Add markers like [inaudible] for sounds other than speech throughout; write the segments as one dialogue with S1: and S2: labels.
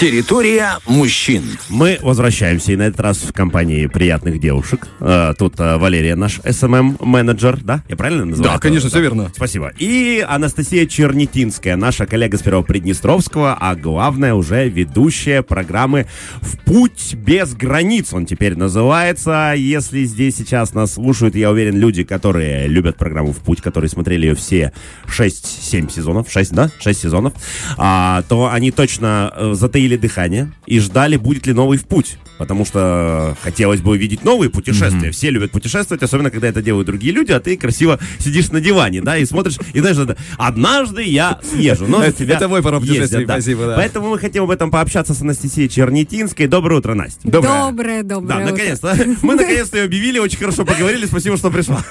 S1: Территория мужчин.
S2: Мы возвращаемся, и на этот раз в компании приятных девушек. Э, Тут э, Валерия, наш СММ-менеджер, да? Я правильно называю?
S3: Да, конечно, все верно.
S2: Спасибо. И Анастасия Чернетинская, наша коллега с Первого Приднестровского, а главное уже ведущая программы «В путь без границ» он теперь называется. Если здесь сейчас нас слушают, я уверен, люди, которые любят программу «В путь», которые смотрели ее все 6-7 сезонов, 6, да? 6 сезонов, а, то они точно э, затаили дыхание и ждали, будет ли новый «В путь». Потому что хотелось бы увидеть новые путешествия. Все любят путешествовать, особенно когда это делают другие люди, а ты красиво сидишь на диване, да, и смотришь, и знаешь, это, однажды я съезжу. Но
S3: Это-
S2: тебя
S3: это мой пара путешествий,
S2: ездят, да.
S3: спасибо, да.
S2: Поэтому мы хотим об этом пообщаться с Анастасией Чернетинской. Доброе утро, Настя.
S3: Доброе.
S4: Доброе,
S2: Да,
S4: доброе. утро.
S2: наконец-то. Мы наконец-то ее объявили, очень хорошо поговорили, спасибо, что пришла.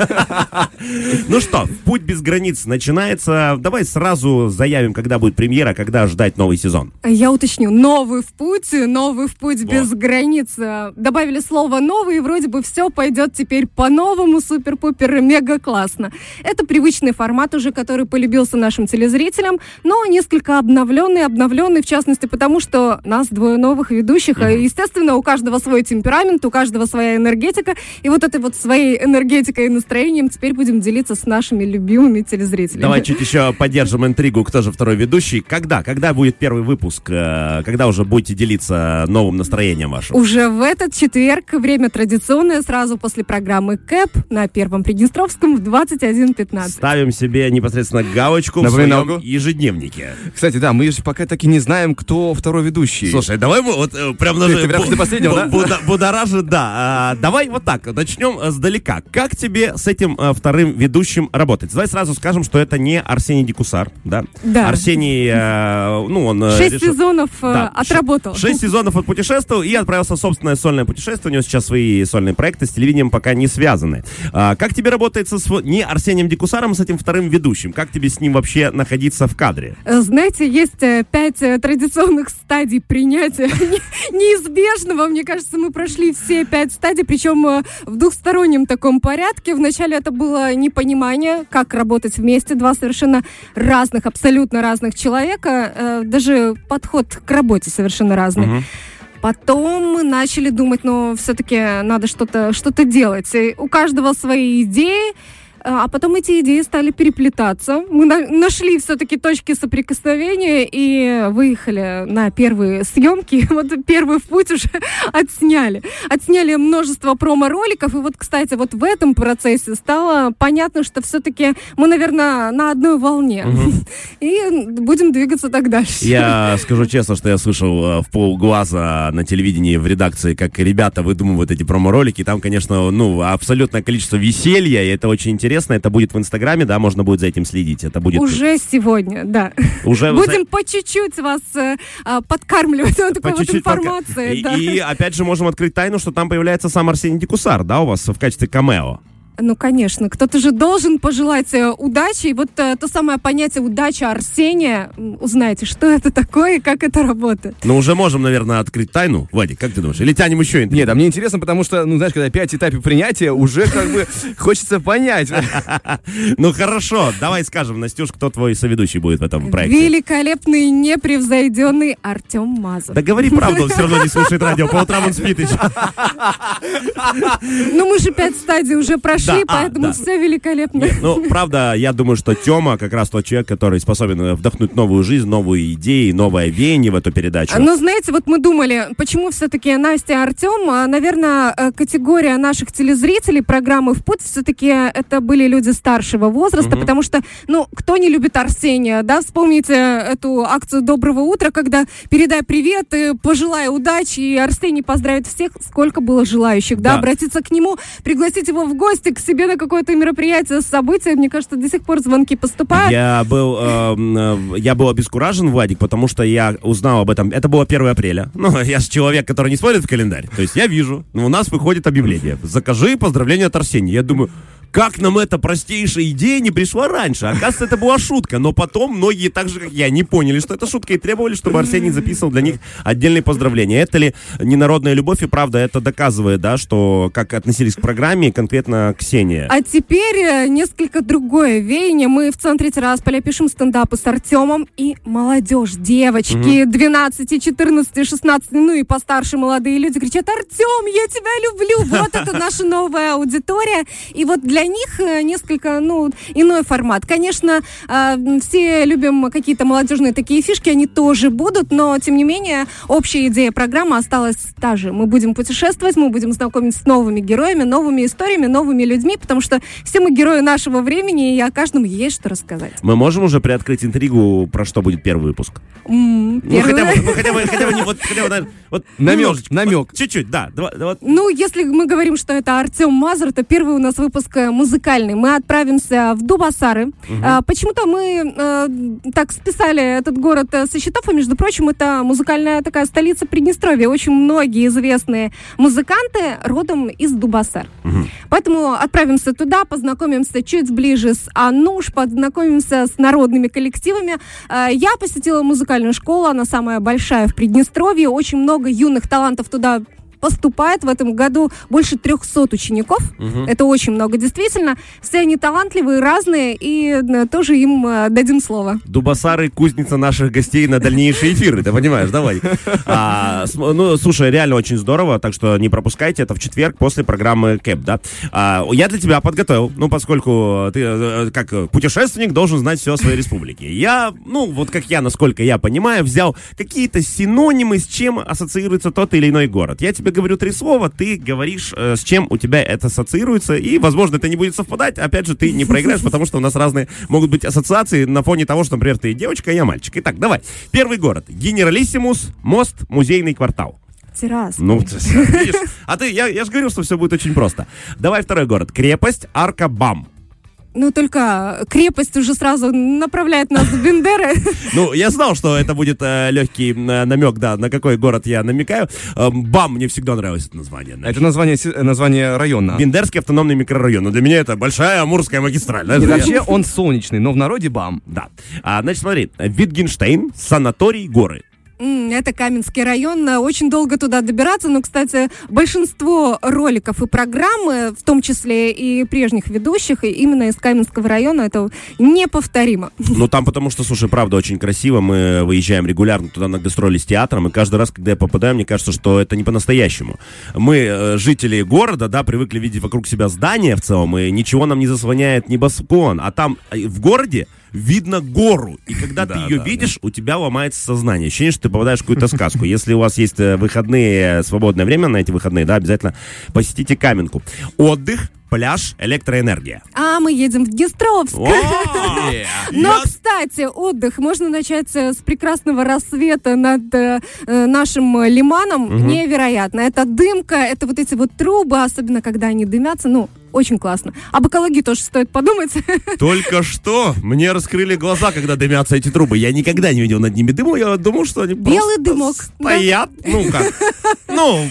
S2: Ну что, путь без границ начинается. Давай сразу заявим, когда будет премьера, когда ждать новый сезон.
S4: Я уточню. Новый в путь, новый в путь без границ. Э, Добавили слово новый, и вроде бы все пойдет теперь по-новому, супер-пупер, мега классно. Это привычный формат уже, который полюбился нашим телезрителям, но несколько обновленный, обновленный в частности потому, что нас двое новых ведущих, и, естественно, у каждого свой темперамент, у каждого своя энергетика, и вот этой вот своей энергетикой и настроением теперь будем делиться с нашими любимыми телезрителями.
S2: Давай чуть еще поддержим интригу, кто же второй ведущий. Когда? Когда будет первый выпуск? Э, Когда уже будете делиться новым настроением вашим?
S4: Уже в этот четверг, время традиционное, сразу после программы КЭП на Первом Приднестровском в 21.15.
S2: Ставим себе непосредственно галочку в
S3: Напоминалку.
S2: своем ежедневнике.
S3: Кстати, да, мы же пока так и не знаем, кто второй ведущий.
S2: Слушай, давай мы вот э, прям
S3: Ты-
S2: даже...
S3: ты прям
S2: бу-
S3: последнего, да?
S2: бу- буда- Будоражит, да. А, Давай вот так, начнем э, сдалека. Как тебе с этим э, вторым ведущим работать? Давай сразу скажем, что это не Арсений Дикусар, да?
S4: Да.
S2: Арсений, э, ну, он... э,
S4: Шесть
S2: решил-
S4: сезонов
S2: Да,
S4: отработал.
S2: Шесть сезонов отпутешествовал и отправился в собственное сольное путешествие. У него сейчас свои сольные проекты с телевидением пока не связаны. А, как тебе работает со св- не Арсением Дикусаром, а с этим вторым ведущим? Как тебе с ним вообще находиться в кадре?
S4: Э, Знаете, есть э, пять э, традиционных стадий принятия [laughs] не- неизбежного. Мне кажется, мы прошли все пять стадий, причем в двухстороннем таком порядке. Вначале это было непонимание, как работать вместе. Два совершенно разных, абсолютно разных человека. Даже подход к работе совершенно разный.
S2: Мгм.
S4: Потом мы начали думать, ну, все-таки надо что-то что делать. И у каждого свои идеи, а потом эти идеи стали переплетаться. Мы на- нашли все-таки точки соприкосновения и выехали на первые съемки. [laughs] Вот первый в путь уже [laughs] отсняли. Отсняли множество промо-роликов. И вот, кстати, вот в этом процессе стало понятно, что все-таки мы, наверное, на одной волне. [laughs] И будем двигаться так дальше.
S2: Я скажу честно, что я слышал э, в полглаза на телевидении в редакции, как ребята выдумывают эти промо-ролики. Там, конечно, ну, абсолютное количество веселья, и это очень интересно. Это будет в Инстаграме, да, можно будет за этим следить. Это будет
S4: Уже сегодня, да.
S2: уже
S4: Будем по чуть-чуть вас э, а, подкармливать вот
S2: по
S4: такой вот информацией.
S2: И,
S4: да.
S2: и опять же можем открыть тайну, что там появляется сам Арсений Дикусар, да, у вас в качестве камео.
S4: Ну, конечно, кто-то же должен пожелать э, удачи. И вот э, то самое понятие удача Арсения, узнаете, что это такое и как это работает.
S2: Ну, уже можем, наверное, открыть тайну. Вадик, как ты думаешь? Или тянем еще интригу?
S3: Нет, а мне интересно, потому что, ну, знаешь, когда пять этапов принятия, уже как бы [laughs] хочется понять. [laughs]
S2: Ну, хорошо, давай скажем, Настюш, кто твой соведущий будет в этом проекте?
S4: Великолепный, непревзойденный Артем Мазур.
S2: Да говори правду, он все равно не [laughs] слушает радио, по утрам он спит еще.
S4: Ну, мы же пять стадий уже прошли,
S2: Да, а,
S4: поэтому
S2: да.
S4: все великолепно.
S2: Ну, правда, я думаю, что Тёма как раз тот человек, который способен э, вдохнуть новую жизнь, новые идеи, новое веяние в эту передачу.
S4: Ну, знаете, вот мы думали, почему все-таки Настя и Артем, а, наверное, э, категория наших телезрителей программы «В путь» все-таки это были люди старшего возраста, потому что, ну, кто не любит Арсения, да, вспомните эту акцию «Доброго утра», когда передай привет, и пожелай удачи, и Арсений поздравит всех, сколько было желающих, да,
S2: Да.
S4: обратиться к нему, пригласить его в гости к себе на какое-то мероприятие, событие, мне кажется, до сих пор звонки поступают.
S2: Я был, эм, э, я был обескуражен, Владик, потому что я узнал об этом. Это было 1 апреля. [laughs] Ну, я же человек, который не смотрит в календарь. То есть я вижу, ну, у нас выходит объявление. Закажи поздравления от Арсения. Я думаю, как нам эта простейшая идея не пришла раньше? Оказывается, это была шутка, но потом многие, так же как я, не поняли, что это шутка, и требовали, чтобы Арсений записывал для них отдельные поздравления. Это ли ненародная любовь? И правда, это доказывает, да, что как относились к программе, конкретно Ксения.
S4: А теперь э, несколько другое веяние. Мы в центре Тирасполя пишем стендапы с Артемом и молодежь, девочки 12, 14, 16, ну и постарше молодые люди кричат, Артем, я тебя люблю. [laughs] Вот это наша новая аудитория. И вот для них э, несколько, ну, иной формат. Конечно, э, все любим какие-то молодежные такие фишки, они тоже будут, но, тем не менее, общая идея программы осталась та же. Мы будем путешествовать, мы будем знакомиться с новыми героями, новыми историями, новыми людьми, потому что все мы герои нашего времени, и о каждом есть что рассказать.
S2: Мы можем уже приоткрыть интригу, про что будет первый выпуск?
S4: М,
S2: Ну,
S4: первый-
S2: хотя бы, ну, хотя бы, хотя бы, не, вот, хотя бы, наверное, вот
S3: Намек, намек.
S2: вот чуть-чуть, да.
S4: Ну, если мы говорим, что это Артем Мазур, то первый у нас выпуск э, музыкальный. Мы отправимся в Дубасары. А, почему-то мы э, так списали этот город э, со счетов, и, между прочим, это музыкальная такая столица Приднестровья. Очень многие известные музыканты родом из Дубасар. Поэтому отправимся туда, познакомимся чуть ближе с Ануш, познакомимся с народными коллективами. Э, Я посетила музыкальную школу, она самая большая в Приднестровье. Очень много юных талантов туда поступает в этом году больше 300 учеников. Это очень много, действительно. Все они талантливые, разные, и э, тоже им э, дадим слово.
S2: Дубасары — кузница наших гостей на дальнейшие эфиры, ты понимаешь, давай. А, ну, слушай, реально очень здорово, так что не пропускайте это в четверг после программы КЭП, да. А, я для тебя подготовил, ну, поскольку ты, э, как путешественник, должен знать все о своей республике. Я, ну, вот как я, насколько я понимаю, взял какие-то синонимы, с чем ассоциируется тот или иной город. Я тебе говорю три слова, ты говоришь, э, с чем у тебя это ассоциируется, и, возможно, это не будет совпадать. Опять же, ты не проиграешь, потому что у нас разные могут быть ассоциации на фоне того, что, например, ты девочка, а я мальчик. Итак, давай. Первый город. Генералиссимус, мост, музейный квартал.
S4: Террас.
S2: Ну, видишь? А ты, я, я же говорил, что все будет очень просто. Давай второй город. Крепость, арка, бам.
S4: Ну, только крепость уже сразу направляет нас в Бендеры. [laughs]
S2: Ну, я знал, что это будет э, легкий э, намек, да, на какой город я намекаю. Эм, бам, мне всегда нравилось это название.
S3: Это название, се- название района.
S2: Бендерский автономный микрорайон. Но для меня это большая Амурская магистраль.
S3: вообще он солнечный, но в народе бам.
S2: Да. А, значит, смотри. Витгенштейн, санаторий, горы.
S4: Это Каменский район. Очень долго туда добираться. Но, кстати, большинство роликов и программы, в том числе и прежних ведущих, и именно из Каменского района, это неповторимо.
S2: Ну, там потому что, слушай, правда, очень красиво. Мы выезжаем регулярно туда на гастроли с театром, и каждый раз, когда я попадаю, мне кажется, что это не по-настоящему. Мы, э, жители города, да, привыкли видеть вокруг себя здания в целом, и ничего нам не заслоняет небосклон. А там э, в городе видно гору. И когда ты ее видишь, у тебя ломается сознание. Ощущение, что ты попадаешь в какую-то сказку. Если у вас есть э, выходные, э, свободное время на эти выходные, да, обязательно посетите Каменку. Отдых, пляж, электроэнергия.
S4: А мы едем в Днестровск. [laughs] Но, кстати, отдых можно начать э, с прекрасного рассвета над нашим лиманом. Невероятно. Это дымка, это вот эти вот трубы, особенно когда они дымятся. Ну, очень классно. Об экологии тоже стоит подумать. [laughs]
S2: Только что мне раскрыли глаза, когда дымятся эти трубы. Я никогда не видел над ними дыму. Я думал, что они
S4: Белый
S2: просто
S4: дымок, да.
S2: стоят. Ну как? Ну,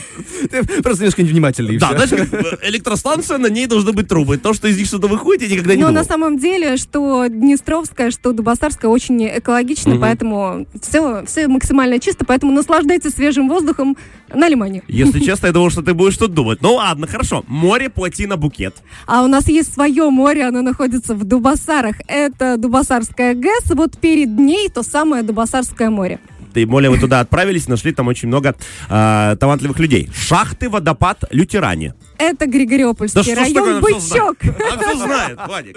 S3: Ты [laughs] просто немножко невнимательный.
S2: да, знаешь, как, электростанция, на ней должны быть трубы. То, что из них что-то выходит, я никогда не
S4: Но
S2: думал.
S4: на самом деле, что Днестровская, что Дубасарская очень экологично, поэтому все, все максимально чисто, поэтому наслаждайтесь свежим воздухом на лимане.
S2: Если [laughs] честно, я думал, что ты будешь тут думать. Ну ладно, хорошо. Море, плотина, букет.
S4: А у нас есть свое море, оно находится в Дубасарах. Это Дубасарская ГЭС, вот перед ней то самое Дубасарское море.
S2: Тем более мы туда отправились, нашли там очень много а, талантливых людей. Шахты, водопад, лютеране.
S4: Это Григориопольский
S2: Да
S4: район, Бычок.
S2: знает? Она все знает, Владик.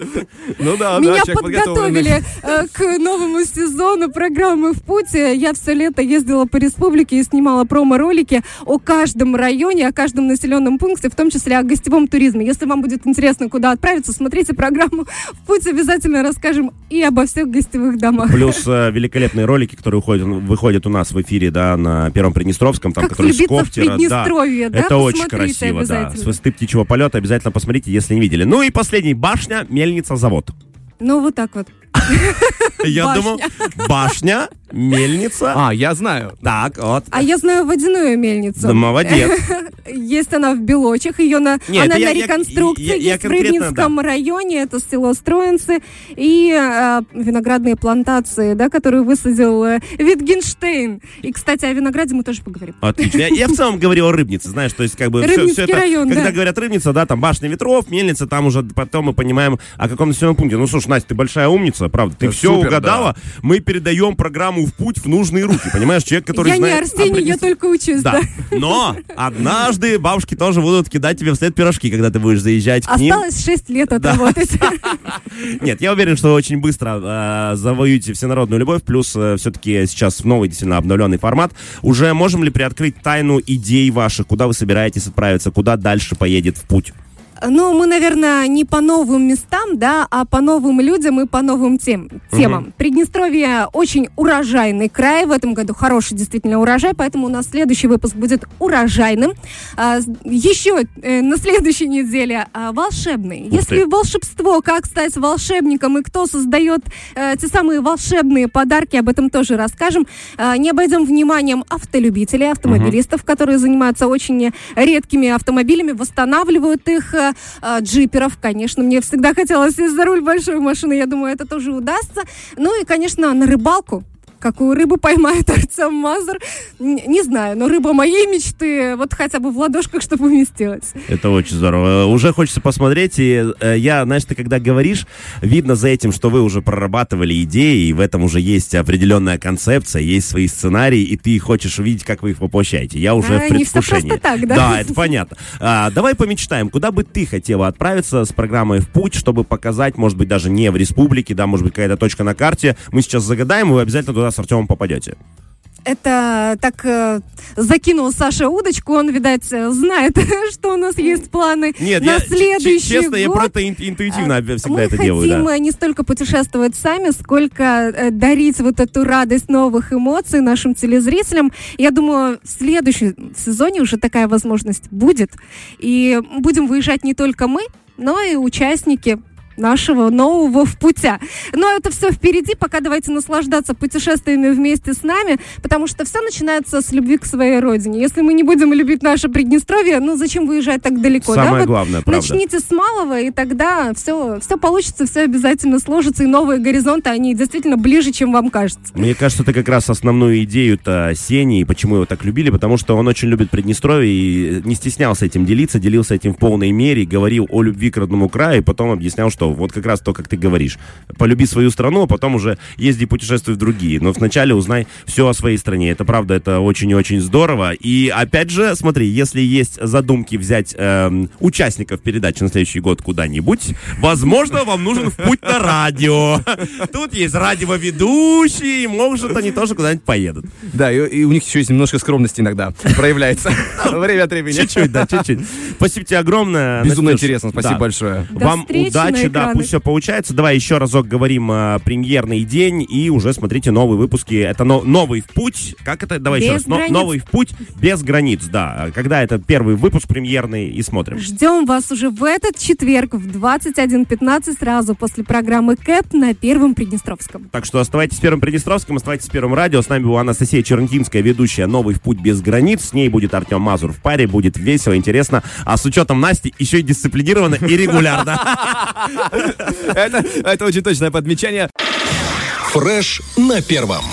S3: Ну да, да,
S4: Меня
S3: подготовленный.
S4: подготовили э, к новому сезону программы «В путь». Я все лето ездила по республике и снимала промо-ролики о каждом районе, о каждом населенном пункте, в том числе о гостевом туризме. Если вам будет интересно, куда отправиться, смотрите программу «В путь». Обязательно расскажем и обо всех гостевых домах.
S2: Плюс э, великолепные ролики, которые уходят, выходят у нас в эфире, да, на Первом Приднестровском, там,
S4: Как
S2: который с
S4: влюбиться в
S2: Кофтера, да.
S4: Да?
S2: Это очень красиво, да. Высоты птичьего полета обязательно посмотрите, если не видели. Ну и последний, башня, мельница, завод.
S4: Ну, вот так вот.
S2: Я думал, башня, мельница.
S3: А, я знаю.
S2: Так, вот.
S4: А я знаю водяную мельницу.
S2: Да, молодец. [laughs]
S4: есть она в Белочах, ее на,
S2: Нет,
S4: она
S2: я-
S4: на
S2: я-
S4: реконструкции,
S2: я- я
S4: есть в
S2: конкретно,
S4: Рыбинском районе, это село Строинцы, и э, виноградные плантации, да, которые высадил э, Витгенштейн. И, кстати, о винограде мы тоже поговорим.
S2: Отлично. Я, я в целом говорил о рыбнице, знаешь, то есть как бы все,
S4: Рыбницкий
S2: это,
S4: район,
S2: когда
S4: да.
S2: говорят рыбница, да, там башня ветров, мельница, там уже потом мы понимаем, о каком населенном пункте. Ну, слушай, Настя, ты большая умница, правда, ты
S3: Да,
S2: все
S3: супер,
S2: угадала. Мы передаем программу в путь в нужные руки, понимаешь, человек, который
S4: я не
S2: знает... о
S4: Арсений, я
S2: Приднестр-
S4: только учусь, да.
S2: Да, но однажды бабушки тоже будут кидать тебе вслед пирожки, когда ты будешь заезжать к ним.
S4: Осталось 6 лет
S2: Да.
S4: отработать. [laughs]
S2: Нет, я уверен, что вы очень быстро э, завоюете всенародную любовь, плюс все-таки сейчас новый, действительно, обновленный формат. Уже можем ли приоткрыть тайну идей ваших, куда вы собираетесь отправиться, куда дальше поедет в путь?
S4: Ну, мы, наверное, не по новым местам, да, а по новым людям и по новым тем, темам. Приднестровье очень урожайный край. В этом году хороший действительно урожай, поэтому у нас следующий выпуск будет урожайным. А, еще э, на следующей неделе а, волшебный.
S2: Ух
S4: Если
S2: ты.
S4: волшебство, как стать волшебником и кто создает э, те самые волшебные подарки, об этом тоже расскажем. А, не обойдем вниманием автолюбителей, автомобилистов, которые занимаются очень редкими автомобилями, восстанавливают их, э, джиперов, конечно. Мне всегда хотелось сесть за руль большой машины, я думаю, это тоже удастся. Ну и, конечно, на рыбалку. Какую рыбу поймает [laughs] Артем Мазур, не знаю, но рыба моей мечты, вот хотя бы в ладошках, чтобы уместилась.
S2: Это очень здорово. Уже хочется посмотреть, и э, я, знаешь, ты когда говоришь, видно за этим, что вы уже прорабатывали идеи, и в этом уже есть определенная концепция, есть свои сценарии, и ты хочешь увидеть, как вы их воплощаете. Я уже
S4: А,
S2: в
S4: не
S2: предвкушении.
S4: просто так, да?
S2: Да, это понятно. А, давай помечтаем, куда бы ты хотела отправиться с программой в путь, чтобы показать, может быть, даже не в республике, да, может быть, какая-то точка на карте. Мы сейчас загадаем, и вы обязательно туда с Артемом попадете.
S4: Это так э, закинул Саша удочку, он, видать, э, знает, [laughs] что у нас есть планы
S2: Нет,
S4: на
S2: я,
S4: следующий
S2: честно, я
S4: год.
S2: просто ин- интуитивно
S4: А,
S2: всегда
S4: Мы
S2: это
S4: хотим
S2: делаю, да.
S4: э, не столько путешествовать сами, сколько дарить вот эту радость новых эмоций нашим телезрителям. Я думаю, в следующем сезоне уже такая возможность будет. И будем выезжать не только мы, но и участники нашего нового в путя. Но это все впереди, пока давайте наслаждаться путешествиями вместе с нами, потому что все начинается с любви к своей родине. Если мы не будем любить наше Приднестровье, ну зачем выезжать так далеко? да?
S2: Самое
S4: Вот
S2: главное, правда.
S4: Начните с малого, и тогда все, все получится, все обязательно сложится, и новые горизонты, они действительно ближе, чем вам кажется.
S2: Мне кажется, это как раз основную идею-то Сени, и почему его так любили, потому что он очень любит Приднестровье и не стеснялся этим делиться, делился этим в полной мере, говорил о любви к родному краю, и потом объяснял, что вот как раз то, как ты говоришь. Полюби свою страну, а потом уже езди путешествуй в другие. Но вначале узнай все о своей стране. Это правда, это очень и очень здорово. И опять же, смотри, если есть задумки взять эм, участников передачи на следующий год куда-нибудь, возможно, вам нужен в путь на радио. Тут есть радиоведущие, может они тоже куда-нибудь поедут.
S3: Да, и, и у них еще есть немножко скромности иногда проявляется. [laughs] Время от времени.
S2: Чуть-чуть, да, чуть-чуть. Спасибо тебе огромное.
S3: Безумно интересно, спасибо большое.
S2: Вам удачи, да, пусть все получается. Давай еще разок говорим э, премьерный день и уже смотрите новые выпуски. Это но- новый в путь. Как это? Давай еще
S4: Без
S2: раз. Но- новый в путь без границ, да. Когда это первый выпуск премьерный и смотрим.
S4: Ждем вас уже в этот четверг в 21.15 сразу после программы КЭП на Первом Приднестровском.
S2: Так что оставайтесь с Первым Приднестровским, оставайтесь с Первым радио. С нами была Анастасия Чернтинская, ведущая «Новый в путь без границ». С ней будет Артем Мазур в паре. Будет весело, интересно. А с учетом Насти еще и дисциплинированно и регулярно. [laughs] [laughs]
S3: Это, это очень точное подмечание.
S1: Фреш на первом.